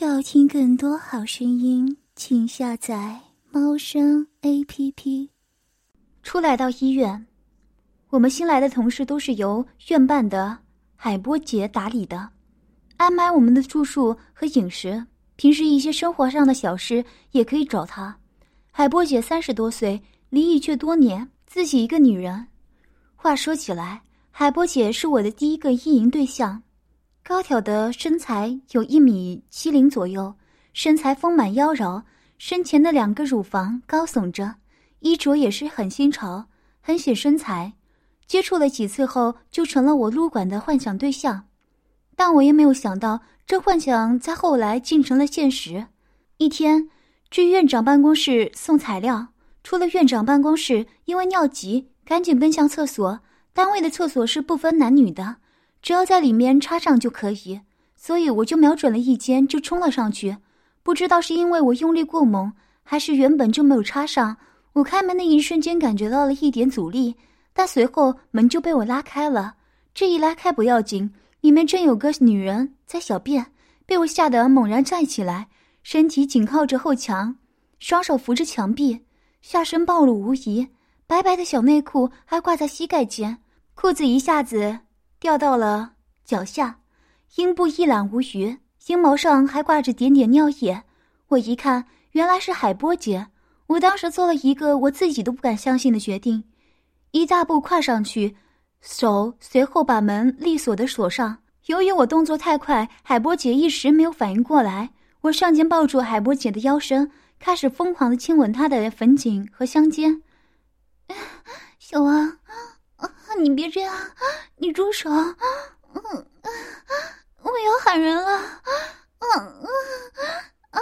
要听更多好声音，请下载猫声 A P P。初来到医院，我们新来的同事都是由院办的海波姐打理的，安排我们的住宿和饮食，平时一些生活上的小事也可以找她。海波姐三十多岁，离异却多年，自己一个女人。话说起来，海波姐是我的第一个意淫对象。高挑的身材有一米七零左右，身材丰满妖娆，身前的两个乳房高耸着，衣着也是很新潮，很显身材。接触了几次后，就成了我撸管的幻想对象。但我也没有想到，这幻想在后来竟成了现实。一天，去院长办公室送材料，出了院长办公室，因为尿急，赶紧奔向厕所。单位的厕所是不分男女的。只要在里面插上就可以，所以我就瞄准了一间就冲了上去。不知道是因为我用力过猛，还是原本就没有插上。我开门的一瞬间感觉到了一点阻力，但随后门就被我拉开了。这一拉开不要紧，里面正有个女人在小便，被我吓得猛然站起来，身体紧靠着后墙，双手扶着墙壁，下身暴露无遗，白白的小内裤还挂在膝盖间，裤子一下子。掉到了脚下，阴部一览无余，阴毛上还挂着点点尿液。我一看，原来是海波姐。我当时做了一个我自己都不敢相信的决定，一大步跨上去，手随后把门利索的锁上。由于我动作太快，海波姐一时没有反应过来。我上前抱住海波姐的腰身，开始疯狂的亲吻她的粉颈和香肩。小王。你别这样，你住手！嗯我要喊人了！嗯嗯啊！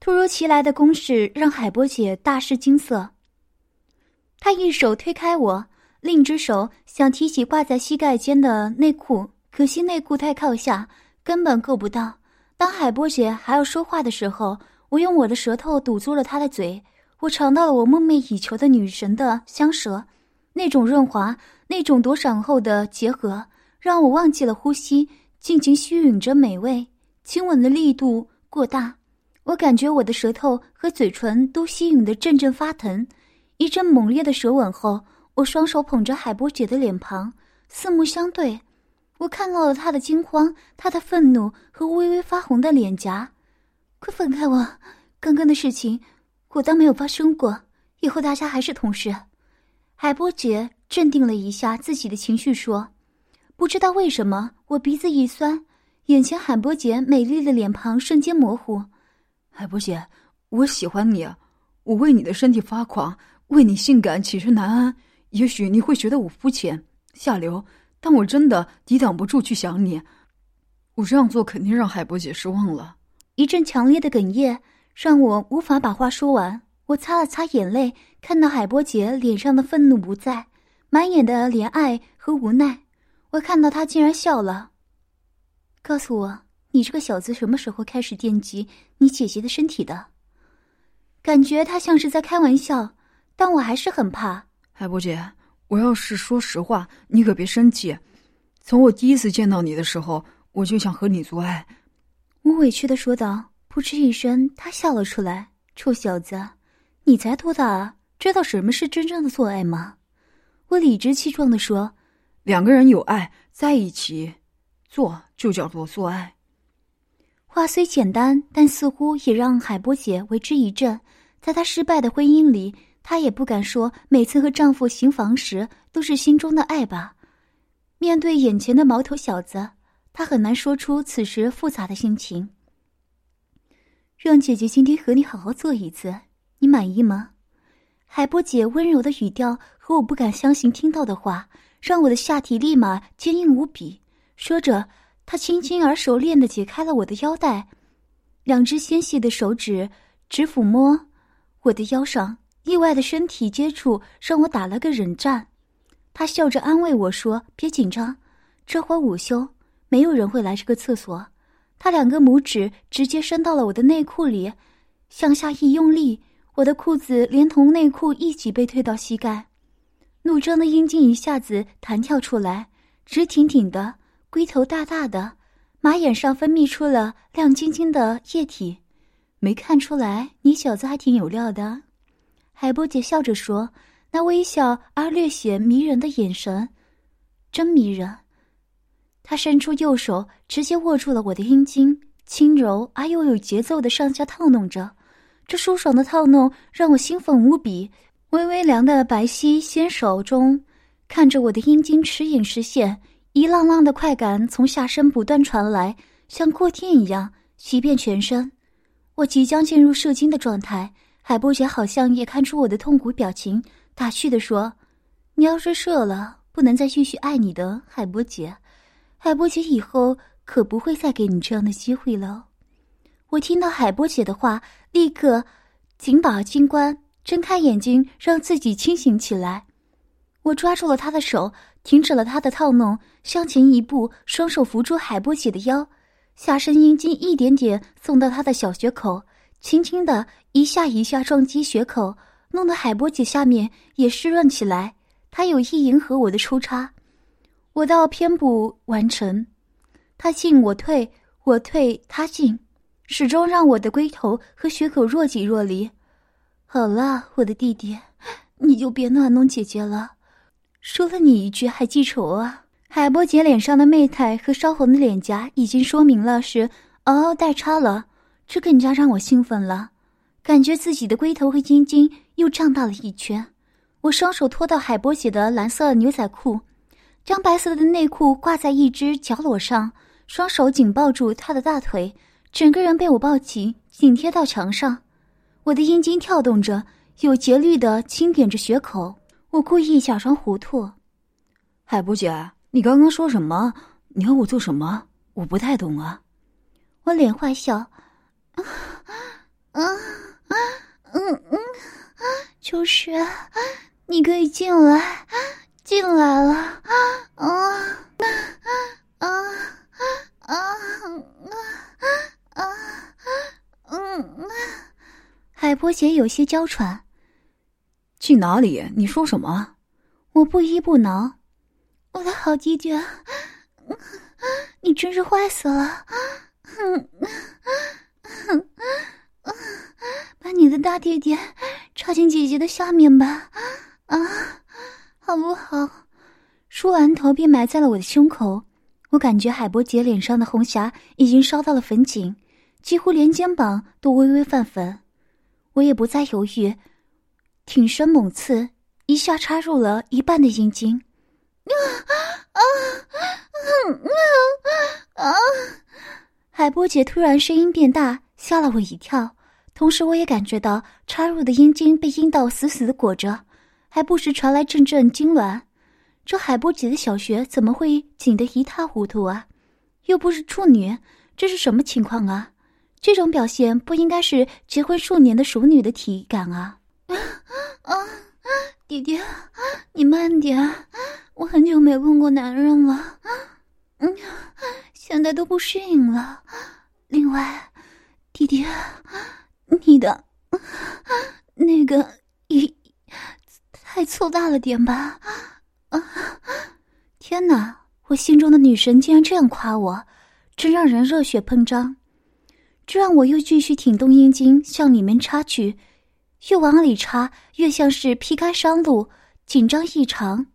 突如其来的攻势让海波姐大失惊色。她一手推开我，另一只手想提起挂在膝盖间的内裤，可惜内裤太靠下，根本够不到。当海波姐还要说话的时候，我用我的舌头堵住了她的嘴。我尝到了我梦寐以求的女神的香舌。那种润滑，那种多闪后的结合，让我忘记了呼吸，尽情吸吮着美味。亲吻的力度过大，我感觉我的舌头和嘴唇都吸吮的阵阵发疼。一阵猛烈的舌吻后，我双手捧着海波姐的脸庞，四目相对，我看到了她的惊慌、她的愤怒和微微发红的脸颊。快放开我！刚刚的事情，我当没有发生过。以后大家还是同事。海波姐镇定了一下自己的情绪，说：“不知道为什么，我鼻子一酸，眼前海波姐美丽的脸庞瞬间模糊。海波姐，我喜欢你，我为你的身体发狂，为你性感寝食难安。也许你会觉得我肤浅下流，但我真的抵挡不住去想你。我这样做肯定让海波姐失望了。”一阵强烈的哽咽让我无法把话说完。我擦了擦眼泪，看到海波姐脸上的愤怒不在，满眼的怜爱和无奈。我看到她竟然笑了。告诉我，你这个小子什么时候开始惦记你姐姐的身体的？感觉他像是在开玩笑，但我还是很怕。海波姐，我要是说实话，你可别生气。从我第一次见到你的时候，我就想和你做爱。我委屈的说道。扑哧一声，他笑了出来。臭小子！你才多大啊？知道什么是真正的做爱吗？我理直气壮的说：“两个人有爱在一起，做就叫做做爱。”话虽简单，但似乎也让海波姐为之一振。在她失败的婚姻里，她也不敢说每次和丈夫行房时都是心中的爱吧。面对眼前的毛头小子，她很难说出此时复杂的心情。让姐姐今天和你好好做一次。你满意吗？海波姐温柔的语调和我不敢相信听到的话，让我的下体立马坚硬无比。说着，她轻轻而熟练的解开了我的腰带，两只纤细的手指直抚摸我的腰上。意外的身体接触让我打了个冷战。她笑着安慰我说：“别紧张，这会午休，没有人会来这个厕所。”她两个拇指直接伸到了我的内裤里，向下一用力。我的裤子连同内裤一起被推到膝盖，怒张的阴茎一下子弹跳出来，直挺挺的，龟头大大的，马眼上分泌出了亮晶晶的液体，没看出来你小子还挺有料的。海波姐笑着说，那微笑而略显迷人的眼神，真迷人。她伸出右手，直接握住了我的阴茎，轻柔而又有节奏的上下套弄着。这舒爽的套弄让我兴奋无比。微微凉的白皙纤手中，看着我的阴茎时隐时现。一浪浪的快感从下身不断传来，像过电一样袭遍全身。我即将进入射精的状态，海波姐好像也看出我的痛苦表情，打趣地说：“你要是射了，不能再继续爱你的，海波姐。海波姐以后可不会再给你这样的机会了。”我听到海波姐的话，立刻紧把金冠，睁开眼睛，让自己清醒起来。我抓住了她的手。停止了他的套弄，向前一步，双手扶住海波姐的腰，下身阴茎一点点送到她的小穴口，轻轻的一下一下撞击穴口，弄得海波姐下面也湿润起来。她有意迎合我的抽插，我倒偏不完成，他进我退，我退他进，始终让我的龟头和穴口若即若离。好了，我的弟弟，你就别乱弄姐姐了。说了你一句还记仇啊！海波姐脸上的媚态和烧红的脸颊已经说明了是嗷嗷待插了，这更加让我兴奋了，感觉自己的龟头和阴茎又胀大了一圈。我双手拖到海波姐的蓝色牛仔裤，将白色的内裤挂在一只脚裸上，双手紧抱住她的大腿，整个人被我抱紧，紧贴到墙上。我的阴茎跳动着，有节律的轻点着穴口。我故意假装糊涂，海波姐，你刚刚说什么？你要我做什么？我不太懂啊。我脸坏笑，啊啊啊嗯嗯，就是，你可以进来，进来了，啊啊啊啊啊啊嗯，海波姐有些娇喘。去哪里？你说什么？我不依不挠，我的好弟弟，你真是坏死了！把你的大弟弟插进姐姐的下面吧，啊，好不好？说完，头便埋在了我的胸口。我感觉海波姐脸上的红霞已经烧到了粉颈，几乎连肩膀都微微泛粉。我也不再犹豫。挺身猛刺，一下插入了一半的阴茎。啊啊啊啊！海波姐突然声音变大，吓了我一跳。同时，我也感觉到插入的阴茎被阴道死死的裹着，还不时传来阵阵痉挛。这海波姐的小穴怎么会紧得一塌糊涂啊？又不是处女，这是什么情况啊？这种表现不应该是结婚数年的熟女的体感啊！啊，弟弟，你慢点，我很久没碰过男人了，嗯，现在都不适应了。另外，弟弟，你的那个一太粗大了点吧？啊，天哪！我心中的女神竟然这样夸我，真让人热血喷张。这让我又继续挺动阴茎向里面插去。越往里插，越像是劈开山路，紧张异常。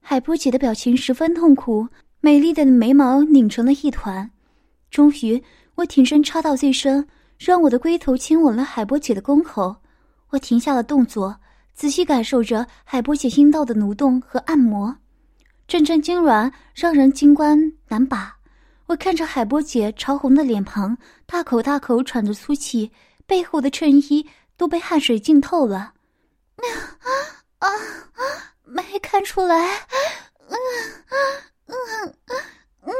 海波姐的表情十分痛苦，美丽的眉毛拧成了一团。终于，我挺身插到最深，让我的龟头亲吻了海波姐的宫口。我停下了动作，仔细感受着海波姐阴道的蠕动和按摩，阵阵痉挛让人精关难拔。我看着海波姐潮红的脸庞，大口大口喘着粗气，背后的衬衣。都被汗水浸透了，啊啊！没看出来，嗯嗯嗯，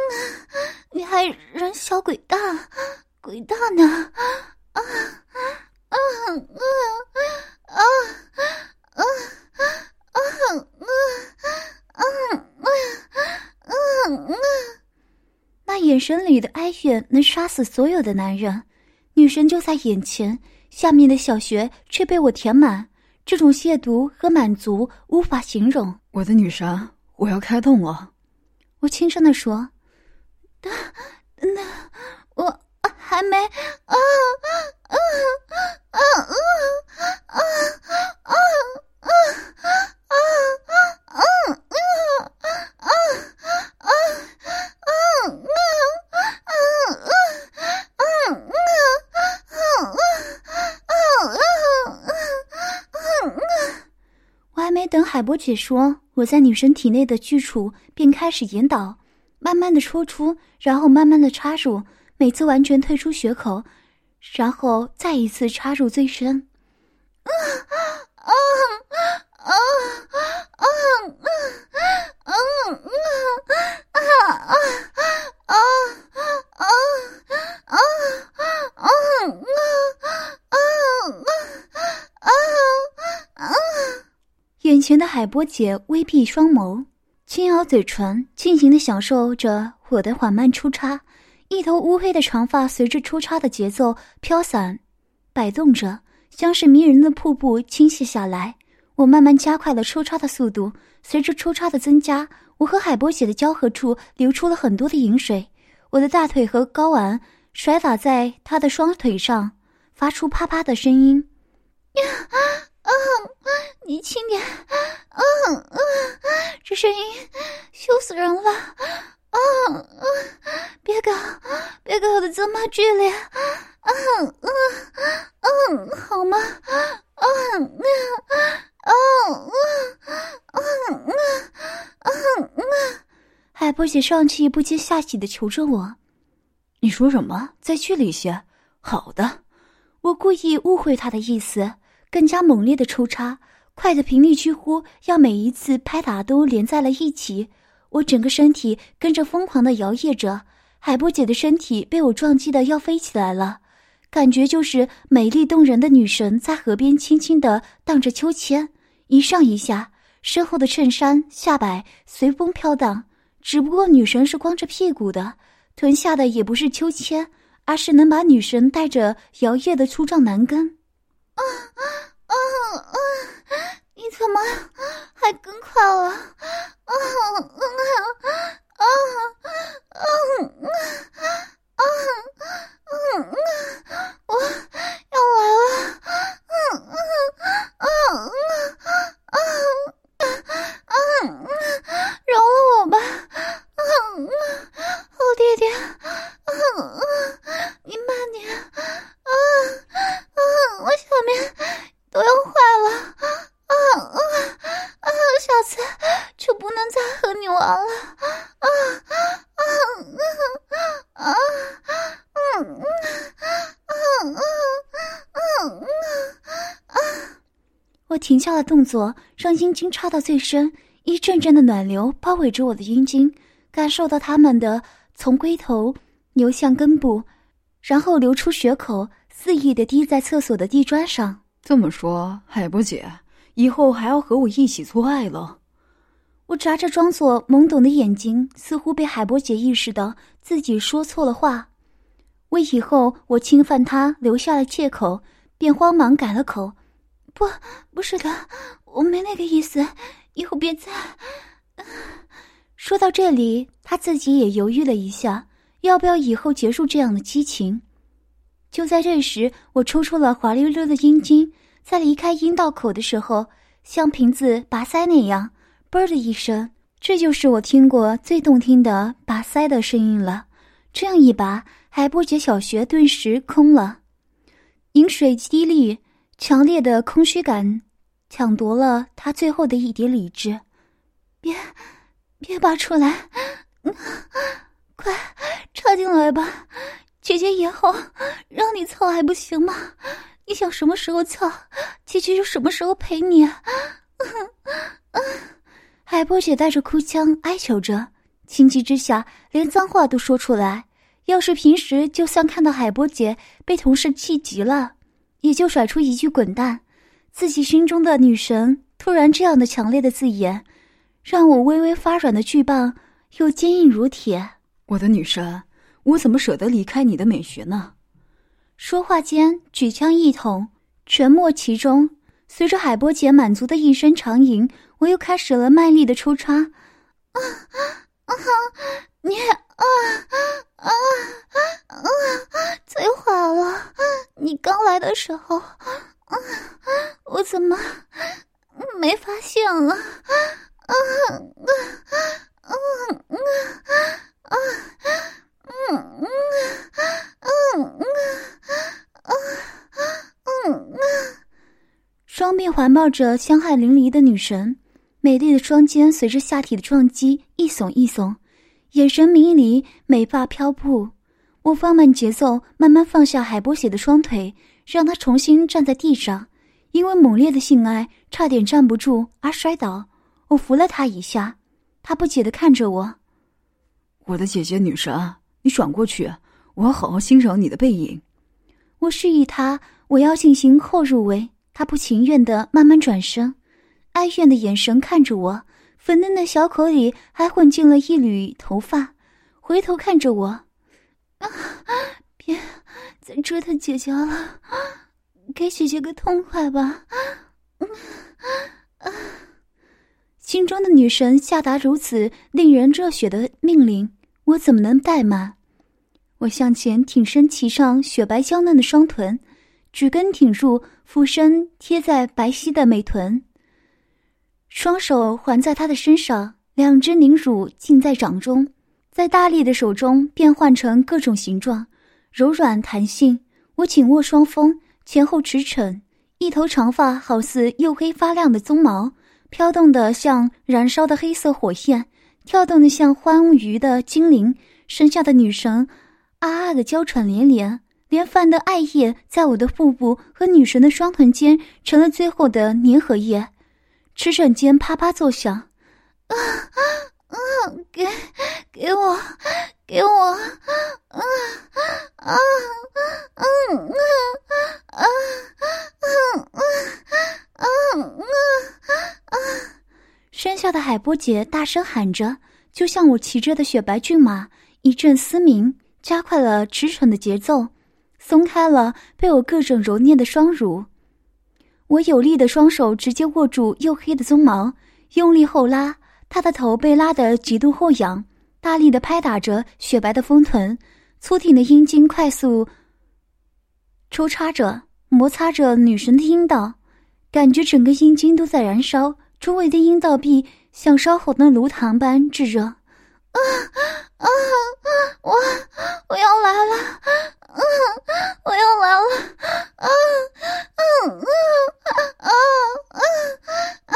你还人小鬼大，鬼大呢，啊啊啊啊啊啊啊啊啊！那眼神里的哀怨能杀死所有的男人，女神就在眼前。下面的小穴却被我填满，这种亵渎和满足无法形容。我的女神，我要开动了。我轻声地说：“等等等，我还没啊啊啊啊啊啊啊啊啊啊啊啊啊 我还没等海波姐说，我在女生体内的巨处便开始引导，慢慢的抽出，然后慢慢的插入，每次完全退出血口，然后再一次插入最深。啊啊啊啊啊啊啊啊啊啊啊啊啊啊！眼前的海波姐微闭双眸，轻咬嘴唇，尽情的享受着我的缓慢出插。一头乌黑的长发随着出插的节奏飘散、摆动着，像是迷人的瀑布倾泻下来。我慢慢加快了出插的速度，随着出插的增加，我和海波姐的交合处流出了很多的饮水。我的大腿和睾丸甩打在她的双腿上，发出啪啪的声音。呀啊！你轻点！啊啊！这声音羞死人了！啊啊！别搞，别搞得这么剧烈！啊啊啊！好吗？啊啊啊啊啊啊啊！海波姐上气不接下气的求着我：“你说什么？再剧烈些。”好的，我故意误会她的意思。更加猛烈的抽插，快的频率几乎要每一次拍打都连在了一起。我整个身体跟着疯狂的摇曳着，海波姐的身体被我撞击的要飞起来了，感觉就是美丽动人的女神在河边轻轻的荡着秋千，一上一下，身后的衬衫下摆随风飘荡。只不过女神是光着屁股的，臀下的也不是秋千，而是能把女神带着摇曳的粗壮男根。啊啊啊！你怎么还更快了？啊啊啊啊啊啊啊！我要来了！嗯嗯嗯嗯嗯嗯嗯，饶了我吧！嗯嗯，好爹爹！嗯嗯，你慢点！啊啊！我下面都要坏了！啊啊啊！下次就不能再和你玩了！啊啊啊啊！嗯嗯嗯嗯嗯嗯啊！我停下了动作，让阴茎插到最深，一阵阵的暖流包围着我的阴茎，感受到它们的从龟头流向根部，然后流出血口。肆意的滴在厕所的地砖上。这么说，海波姐以后还要和我一起做爱了？我眨着装作懵懂的眼睛，似乎被海波姐意识到自己说错了话，为以后我侵犯她留下了借口，便慌忙改了口：“不，不是的，我没那个意思，以后别再……”说到这里，他自己也犹豫了一下，要不要以后结束这样的激情？就在这时，我抽出了滑溜溜的阴茎，在离开阴道口的时候，像瓶子拔塞那样，嘣的一声，这就是我听过最动听的拔塞的声音了。这样一拔，海波姐小穴顿时空了，饮水滴沥，强烈的空虚感抢夺了他最后的一点理智。别，别拔出来，快插进来吧。姐姐以后让你操还不行吗？你想什么时候操，姐姐就什么时候陪你。海波姐带着哭腔哀求着，情急之下连脏话都说出来。要是平时，就算看到海波姐被同事气急了，也就甩出一句滚蛋。自己心中的女神突然这样的强烈的字眼，让我微微发软的巨棒又坚硬如铁。我的女神。我怎么舍得离开你的美学呢？说话间，举枪一捅，全没其中。随着海波姐满足的一声长吟，我又开始了卖力的抽插。啊啊，啊你啊啊啊！嘴坏了！你刚来的时候，啊，我怎么没发现了？啊啊啊啊啊！嗯嗯嗯嗯嗯啊，双臂环抱着香汗淋漓的女神。美丽的双肩随着下体的撞击一耸一耸，眼神迷离，美发飘布。我放慢节奏，慢慢放下海波血的双腿，让他重新站在地上。因为猛烈的性爱，差点站不住而摔倒。我扶了他一下，他不解的看着我：“我的姐姐女神，你转过去，我要好好欣赏你的背影。”我示意他我要进行后入围，他不情愿的慢慢转身。哀怨的眼神看着我，粉嫩的小口里还混进了一缕头发，回头看着我，啊，别再折腾姐姐了，给姐姐个痛快吧！心中的女神下达如此令人热血的命令，我怎么能怠慢？我向前挺身，骑上雪白娇嫩的双臀，举根挺入，俯身贴在白皙的美臀。双手环在他的身上，两只凝乳浸在掌中，在大力的手中变换成各种形状，柔软弹性。我紧握双峰，前后驰骋，一头长发好似黝黑发亮的鬃毛，飘动的像燃烧的黑色火焰，跳动的像欢愉的精灵。身下的女神啊啊的娇喘连连，连泛的爱液在我的腹部和女神的双臀间成了最后的粘合液。驰骋间，啪啪作响，啊啊啊！给，给我，给我，啊啊啊啊啊啊啊啊啊啊啊啊啊！山下的海波姐大声喊着，就像我骑着的雪白骏马，一阵嘶鸣，加快了驰骋的节奏，松开了被我各种揉捏的双乳。我有力的双手直接握住黝黑的鬃毛，用力后拉，他的头被拉得极度后仰，大力的拍打着雪白的丰臀，粗挺的阴茎快速抽插着，摩擦着女神的阴道，感觉整个阴茎都在燃烧，周围的阴道壁像烧红的炉膛般炙热。啊啊！我我要来了！啊！我要来了！啊！嗯嗯啊啊啊啊啊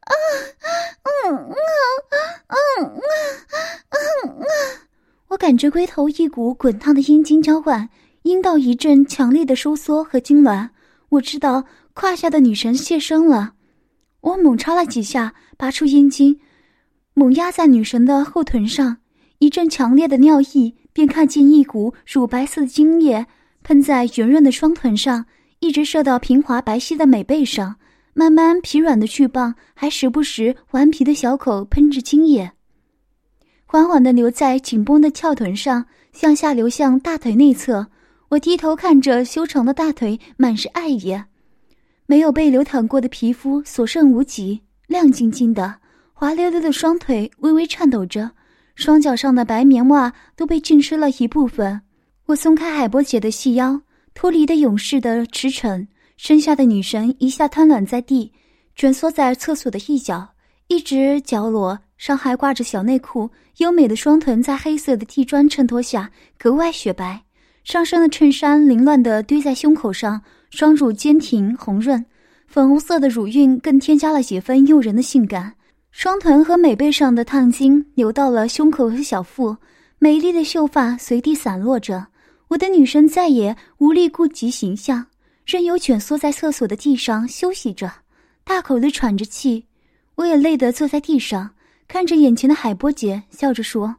啊嗯嗯啊嗯啊我感觉龟头一股滚烫的阴茎交换，阴道一阵强烈的收缩和痉挛。我知道胯下的女神现身了，我猛插了几下，拔出阴茎。猛压在女神的后臀上，一阵强烈的尿意，便看见一股乳白色的精液喷在圆润的双臀上，一直射到平滑白皙的美背上。慢慢疲软的巨棒还时不时顽皮的小口喷着精液，缓缓的流在紧绷的翘臀上，向下流向大腿内侧。我低头看着修长的大腿，满是爱意，没有被流淌过的皮肤所剩无几，亮晶晶的。滑溜溜的双腿微微颤抖着，双脚上的白棉袜都被浸湿了一部分。我松开海波姐的细腰，脱离的勇士的驰骋，身下的女神一下瘫软在地，蜷缩在厕所的一角，一只角落上还挂着小内裤，优美的双臀在黑色的地砖衬托下格外雪白。上身的衬衫凌乱的堆在胸口上，双乳坚挺红润，粉红色的乳晕更添加了几分诱人的性感。双臀和美背上的烫金流到了胸口和小腹，美丽的秀发随地散落着。我的女神再也无力顾及形象，任由蜷缩在厕所的地上休息着，大口的喘着气。我也累得坐在地上，看着眼前的海波姐，笑着说：“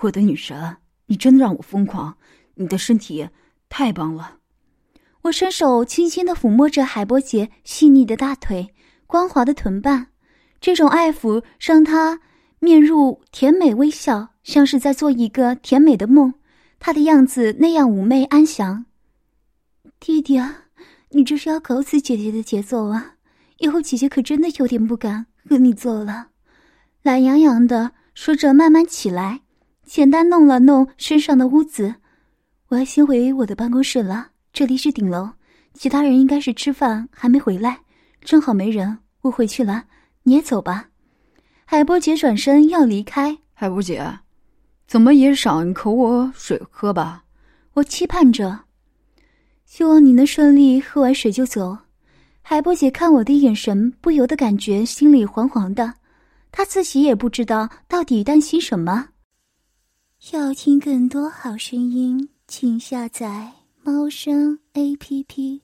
我的女神，你真的让我疯狂，你的身体太棒了。”我伸手轻轻的抚摸着海波姐细腻的大腿，光滑的臀瓣。这种爱抚让他面露甜美微笑，像是在做一个甜美的梦。他的样子那样妩媚安详。弟弟啊，你这是要搞死姐姐的节奏啊！以后姐姐可真的有点不敢和你做了。懒洋洋的说着慢慢起来，简单弄了弄身上的污渍。我要先回我的办公室了，这里是顶楼，其他人应该是吃饭还没回来，正好没人，我回去了，你也走吧。海波姐转身要离开，海波姐，怎么也赏一口我水喝吧？我期盼着，希望你能顺利喝完水就走。海波姐看我的眼神，不由得感觉心里惶惶的，她自己也不知道到底担心什么。要听更多好声音。请下载猫声 A P P。